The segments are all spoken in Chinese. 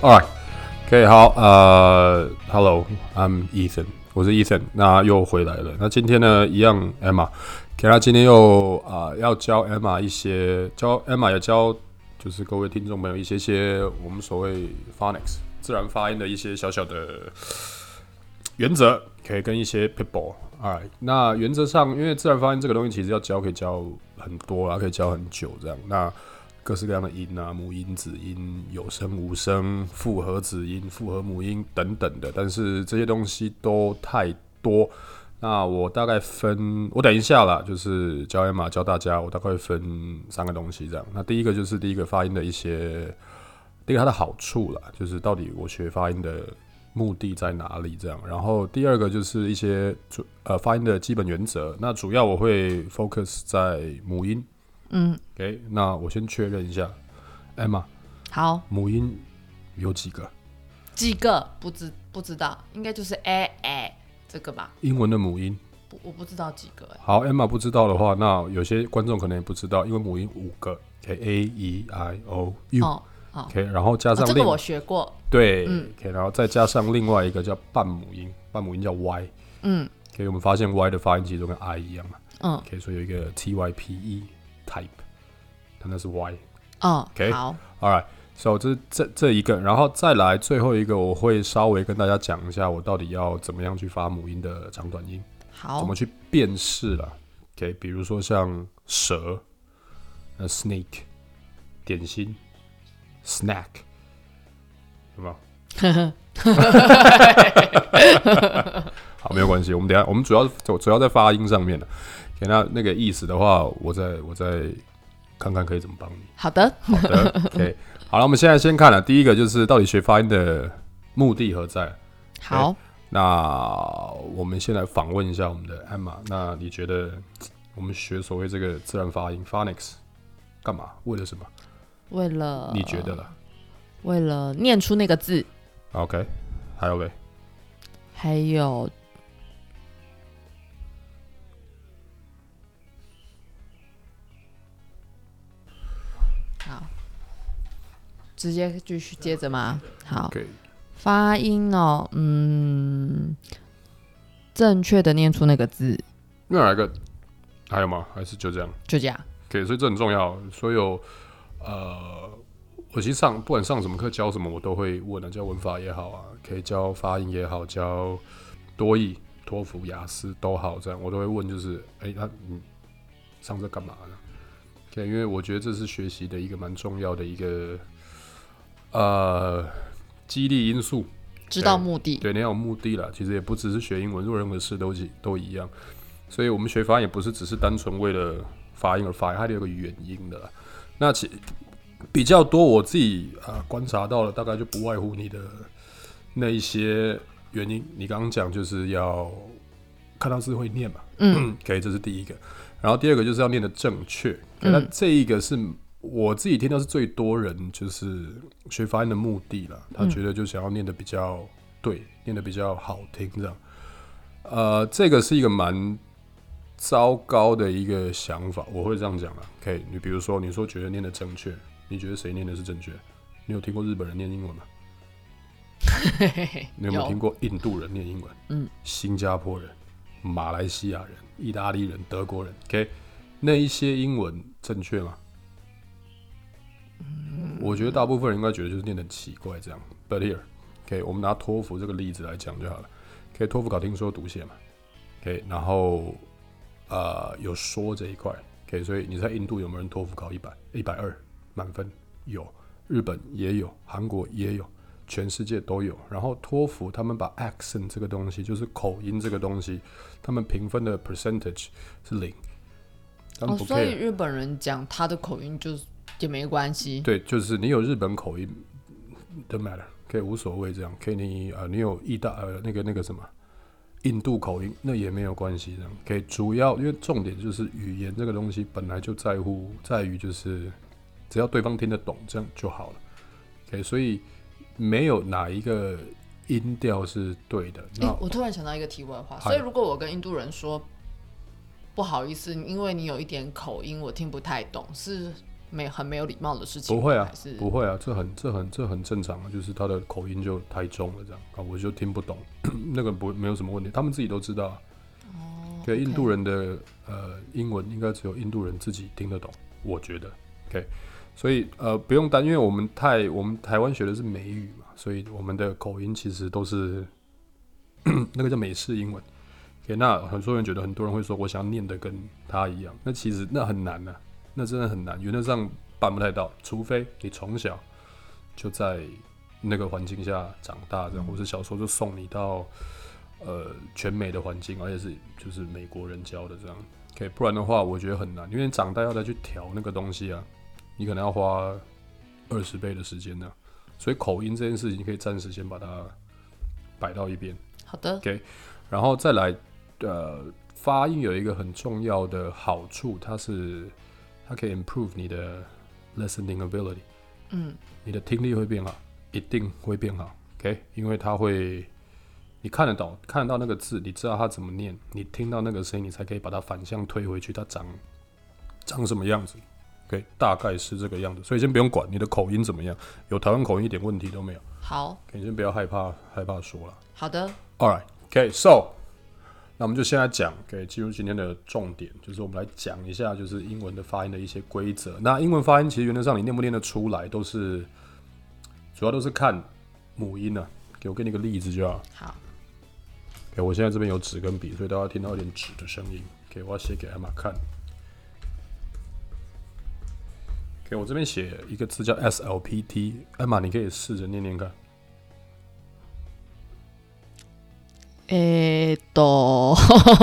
All right. OK，好，呃，Hello，I'm Ethan，我是 Ethan，那又回来了。那今天呢，一样 Emma，给他今天又啊、要教 Emma 一些，教 Emma 也教就是各位听众朋友一些些我们所谓 phonics 自然发音的一些小小的原则，可以跟一些 people。Alright，那原则上，因为自然发音这个东西其实要教可以教很多啊，可以教很久这样。那各式各样的音啊，母音、子音、有声、无声、复合子音、复合母音等等的，但是这些东西都太多。那我大概分，我等一下啦，就是教艾玛教大家，我大概分三个东西这样。那第一个就是第一个发音的一些，第一个它的好处啦，就是到底我学发音的目的在哪里这样。然后第二个就是一些主呃发音的基本原则。那主要我会 focus 在母音。嗯，OK，那我先确认一下，Emma，好，母音有几个？几个？不知不知道，应该就是 a a 这个吧？英文的母音。不，我不知道几个哎。好，Emma 不知道的话，那有些观众可能也不知道，因为母音五个，OK，A E I O U，OK，、哦。哦，然后加上这个我学过。对、嗯。O k 然后再加上另外一个叫半母音，半母音叫 Y，嗯。OK，我们发现 Y 的发音其实都跟 I 一样嘛。嗯，OK，所以有一个 T Y P E type，它那是 Y。哦 OK 好，All right，so 这这这一个，然后再来最后一个，我会稍微跟大家讲一下，我到底要怎么样去发母音的长短音，好怎么，去辨识了。OK，比如说像蛇，呃，snake，点心，snack，有没有？好，没有关系，我们等下我们主要主主要在发音上面的。给那那个意思的话，我再我再看看可以怎么帮你。好的，好的，OK，好了，我们现在先看了第一个，就是到底学发音的目的何在？好，那我们先来访问一下我们的 Emma。那你觉得我们学所谓这个自然发音 phonics 干嘛？为了什么？为了你觉得了为了念出那个字，？OK，还有嘞，还有直接继续接着吗？好发音哦，嗯，正确的念出那个字，另外一个还有吗？还是就这样就这样。？OK，所以这很重要。所有呃，我其实上不管上什么课教什么，我都会问啊，教文法也好啊，可以教发音也好，教多义、托福、雅思都好，这样我都会问，就是哎，那、你上这干嘛呢？OK，因为我觉得这是学习的一个蛮重要的一个呃激励因素。知道目的，对，你要有目的了。其实也不只是学英文，做任何事都一都一样。所以我们学发音也不是只是单纯为了发音而发音，它得有个原因的啦。那其比较多，我自己啊、观察到了，大概就不外乎你的那一些原因。你刚刚讲就是要看到字会念嘛，嗯，可以这是第一个。然后第二个就是要念的正确。嗯那、这一个是我自己听到是最多人就是学发音的目的了。他觉得就想要念的比较对，念的比较好听这样。呃，这个是一个蛮糟糕的一个想法，我会这样讲啊。OK，你比如说你说觉得念的正确，你觉得谁念的是正确？你有听过日本人念英文吗？你有没有有听过印度人念英文？嗯，新加坡人、马来西亚人、意大利人、德国人，OK，那一些英文正确吗？我觉得大部分人应该觉得就是念的很奇怪这样。But here，OK，、我们拿托福这个例子来讲就好了。OK，托福考听说读写嘛，OK，然后呃有说这一块，OK，所以你在印度有没有人托福考一百、一百二满分？有，日本也有，韩国也有。全世界都有。然后托福他们把 accent 这个东西，就是口音这个东西，他们评分的 percentage 是零，哦，所以。日本人讲他的口音就也没关系。对，就是你有日本口音，don't matter，可以无所谓这样。可以你呃，你有意大呃那个那个什么印度口音，那也没有关系这样。可以主要因为重点就是语言这个东西本来就在乎在于就是只要对方听得懂，这样就好了。OK，所以没有哪一个音调是对的。哎、那我突然想到一个题外话，所以如果我跟印度人说不好意思，因为你有一点口音，我听不太懂，是没很没有礼貌的事情？不会啊，不会啊，这很这很这很正常啊，就是他的口音就太重了，这样啊，我就听不懂，那个不没有什么问题，他们自己都知道啊。哦对，印度人的呃英文应该只有印度人自己听得懂，我觉得。OK，所以呃不用担，因为我们太我们台湾学的是美语嘛，所以我们的口音其实都是 那个叫美式英文。OK，那很多人觉得很多人会说我想要念的跟他一样，那其实那很难呐、那真的很难，原则上办不太到，除非你从小就在那个环境下长大，这样，或是小时候就送你到呃全美的环境，而且是就是美国人教的这样。OK，不然的话，我觉得很难，因为你长大要再去调那个东西啊，你可能要花二十倍的时间呢、所以口音这件事情，可以暂时先把它摆到一边。好的，OK，然后再来，呃，发音有一个很重要的好处，它是它可以 improve 你的 listening ability，嗯。你的听力会变好，一定会变好，OK？因为它会，你看得懂看得到那个字，你知道它怎么念，你听到那个声音，你才可以把它反向推回去，它长长什么样子，OK？大概是这个样子，所以先不用管你的口音怎么样，有台湾口音一点问题都没有，好。你先不要害怕害怕说了。好的，All right, OK, so，那我们就现在讲，OK，进入今天的重点，就是我们来讲一下，就是英文的发音的一些规则。那英文发音其实原则上你念不念得出来，都是主要都是看母音啊。给我给你个例子就好。好，OK，我现在这边有纸跟笔，所以大家听到有点纸的声音。OK，我要写给艾玛看。OK，我这边写一个字叫 SLPT，艾玛你可以试着念念看。诶，都，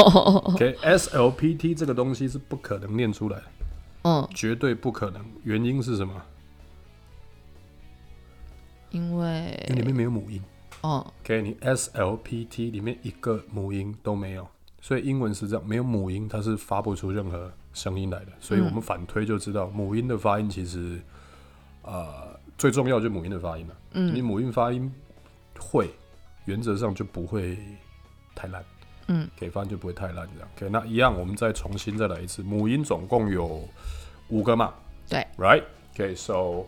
OK，SLPT 这个东西是不可能念出来的。嗯，绝对不可能。原因是什么？因因为里，面没有母音。哦 OK，你 SLPT 里面一个母音都没有，所以英文是这样，没有母音它是发不出任何声音来的。所以我们反推就知道，母音的发音其实，呃，最重要就是母音的发音了。嗯你嗯母音发音会，原则上就不会太烂。嗯，给发音就不会太烂这样。OK，那一样我们再重新再来一次，母音总共有五个嘛？对，Right？OK，so、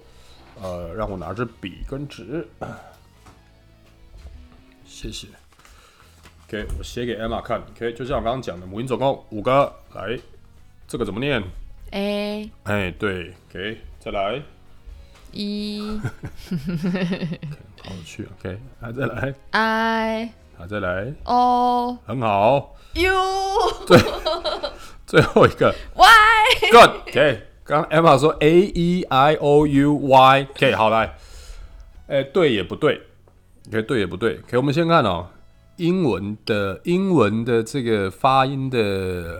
呃，让我拿支笔跟纸，谢谢。OK，我写给 Emma 看。OK，就像我刚刚讲的，母音总共五个。来，这个怎么念？，A 哎，对，OK，再来，E 好有趣。OK，来再来，I 好再来，哦。很好。U 最后一个。Y，Good，OK、刚刚 Emma 说 A E I O U Y，OK，好来，哎、对也不对，OK，对也不对，OK，我们先看哦，英文的英文的这个发音的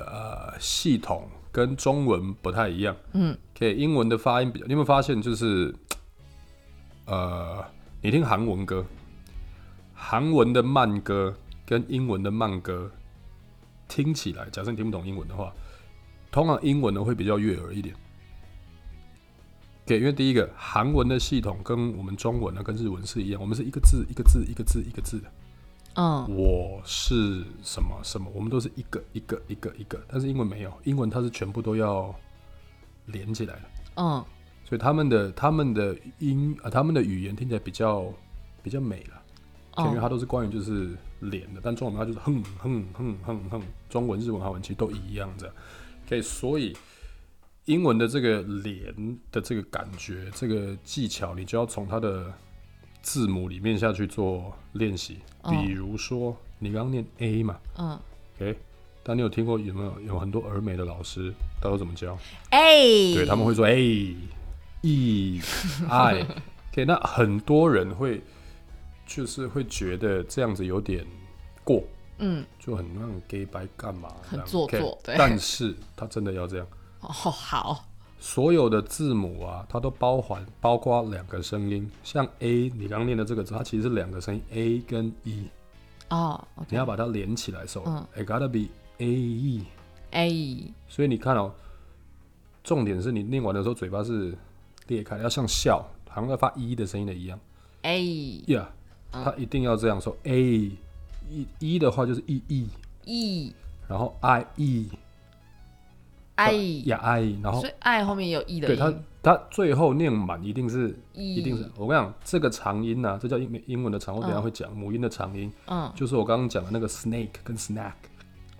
呃系统跟中文不太一样，嗯，OK，英文的发音比较，你有没有发现就是，呃，你听韩文歌，韩文的慢歌跟英文的慢歌听起来，假设你听不懂英文的话，通常英文呢会比较悦耳一点。对，因为第一个韩文的系统跟我们中文呢跟日文是一样，我们是一个字一个字一个字一个字的。嗯我是什么什么，我们都是一个一个一个一个，但是英文没有，英文它是全部都要连起来的，嗯所以他们的他们的音啊、他们的语言听起来比较比较美了。因为它哦都是关于就是脸的，但中文它就是哼哼哼哼哼，中文、日文、韩文其实都一样的。OK，所以英文的这个脸的这个感觉、这个技巧，你就要从它的字母里面下去做练习。哦比如说，你刚刚念 A 嘛嗯，OK，但你有听过有没有有很多儿美的老师，他都怎么教？A，对，他们会说 A、E、I。OK，那很多人会就是会觉得这样子有点过，嗯就很那种 gay 白干嘛，很做作对。但是他真的要这样，哦好。所有的字母啊，它都包含包括两个声音，像 A，你刚念的这个字，它其实是两个声音 A 跟 E，哦你要把它连起来嗯。It gotta be A E。A 所以你看哦，重点是你念完的时候嘴巴是裂开，要像笑，好像在发 e 的声音的一样。A Yeah，它一定要这样说。A 一一的话就是 E E，E 然后 I E I，呀 I，然后所以 I 后面也有 E 的对它音，它最后念满一定是，一。一定是。我跟你讲，这个长音呢、这叫英英文的长，我等下嗯会讲母音的长音，嗯。就是我刚刚讲的那个 snake 跟 snack。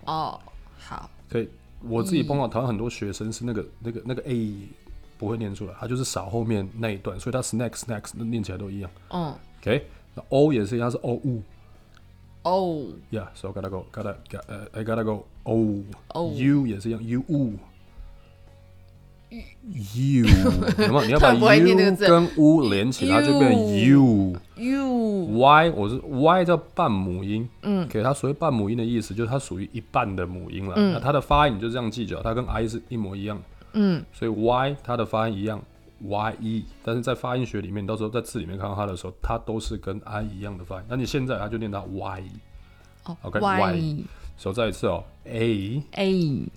哦好。所以我自己碰到台湾很多学生是那个那个那个 a 不会念出来，他就是少后面那一段，所以他 snack snacks 那念起来都一样。嗯。OK，那 o 也是一样，它是 o u。哦 Yeah, so gotta go, gotta, got, uh, I gotta go. O, O U 也是一样，U U。U，什么？你要把 U 跟 U 连起来，它就变 U。you Y 我是 Y 叫半母音，嗯给它所谓半母音的意思，就是它属于一半的母音了。嗯那它的发音你就这样记着，它跟 I 是一模一样的，嗯所以 Y 它的发音一样，Y E，但是在发音学里面，你到时候在字里面看到它的时候，它都是跟 I 一样的发音。那你现在它就念到 Y，哦 OK，y 手再一次哦，A a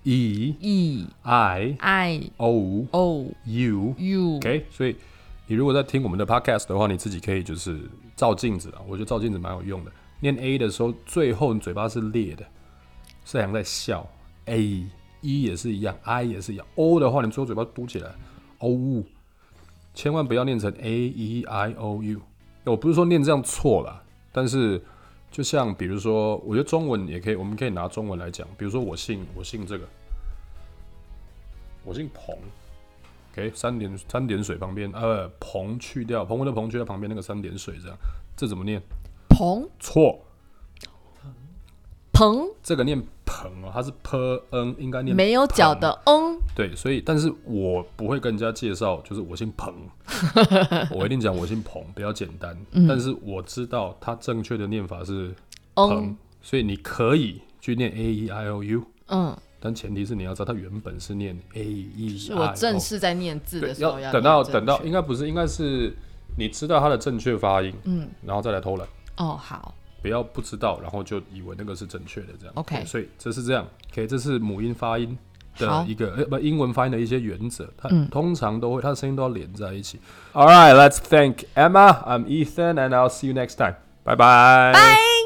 E e I i O o U。u OK，所以你如果在听我们的 Podcast 的话，你自己可以就是照镜子啊，我觉得照镜子蛮有用的。念 A 的时候，最后你嘴巴是裂的，是好像在笑。A E 也是一样，I 也是一样。O 的话，你最后嘴巴嘟起来，O，千万不要念成 A E I O U。我不是说念这样错了，但是就像比如说，我觉得中文也可以，我们可以拿中文来讲。比如说我姓我姓这个，我姓彭。OK，三点三点水旁边，呃，彭去掉，彭文的彭去掉旁边那个三点水，这样，这怎么念？彭错，彭这个念彭哦，它是 p n，应该念没有脚的嗯对，所以但是我不会跟人家介绍，就是我姓彭，我一定讲我姓彭，比较简单。但是我知道它正确的念法是彭，嗯所以你可以去念 a e i o u，嗯，但前提是你要知道它原本是念 a e 是我。正式在念字的，时候要等到等到，确应该不是，应该是你知道它的正确发音，嗯然后再来偷懒，哦好不要不知道，然后就以为那个是正确的这样。OK 所以这是这样，OK，这是母音发音好的一个呃不英文发音的一些原则，它嗯通常都会它的声音都要连在一起。All right, let's thank Emma. I'm Ethan, and I'll see you next time. Bye. Bye